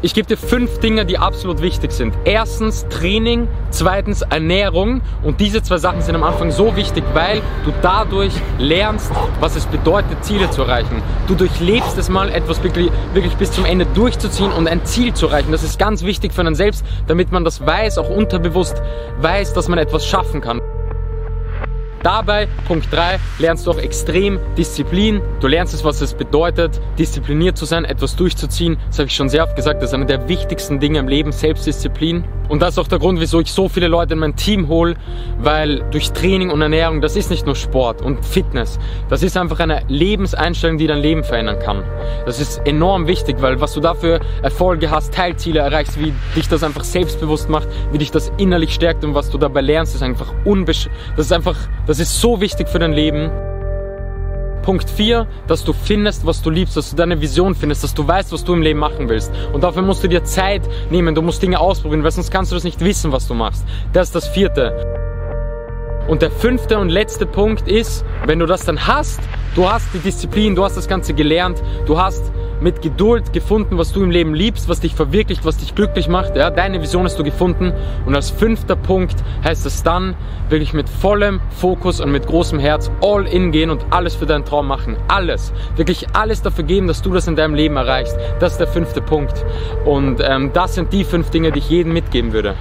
Ich gebe dir fünf Dinge, die absolut wichtig sind. Erstens Training, zweitens Ernährung und diese zwei Sachen sind am Anfang so wichtig, weil du dadurch lernst, was es bedeutet, Ziele zu erreichen. Du durchlebst es mal, etwas wirklich, wirklich bis zum Ende durchzuziehen und ein Ziel zu erreichen. Das ist ganz wichtig für einen selbst, damit man das weiß, auch unterbewusst weiß, dass man etwas schaffen kann. Dabei, Punkt 3, lernst du auch extrem Disziplin. Du lernst es, was es bedeutet, diszipliniert zu sein, etwas durchzuziehen. Das habe ich schon sehr oft gesagt, das ist einer der wichtigsten Dinge im Leben, Selbstdisziplin. Und das ist auch der Grund, wieso ich so viele Leute in mein Team hole, weil durch Training und Ernährung, das ist nicht nur Sport und Fitness, das ist einfach eine Lebenseinstellung, die dein Leben verändern kann. Das ist enorm wichtig, weil was du dafür Erfolge hast, Teilziele erreichst, wie dich das einfach selbstbewusst macht, wie dich das innerlich stärkt und was du dabei lernst, ist einfach unbesch das ist einfach, das ist so wichtig für dein Leben. Punkt 4, dass du findest, was du liebst, dass du deine Vision findest, dass du weißt, was du im Leben machen willst. Und dafür musst du dir Zeit nehmen, du musst Dinge ausprobieren, weil sonst kannst du das nicht wissen, was du machst. Das ist das vierte. Und der fünfte und letzte Punkt ist, wenn du das dann hast, du hast die Disziplin, du hast das Ganze gelernt, du hast mit Geduld gefunden, was du im Leben liebst, was dich verwirklicht, was dich glücklich macht. Ja, deine Vision hast du gefunden. Und als fünfter Punkt heißt es dann, wirklich mit vollem Fokus und mit großem Herz all in gehen und alles für deinen Traum machen. Alles. Wirklich alles dafür geben, dass du das in deinem Leben erreichst. Das ist der fünfte Punkt. Und ähm, das sind die fünf Dinge, die ich jedem mitgeben würde.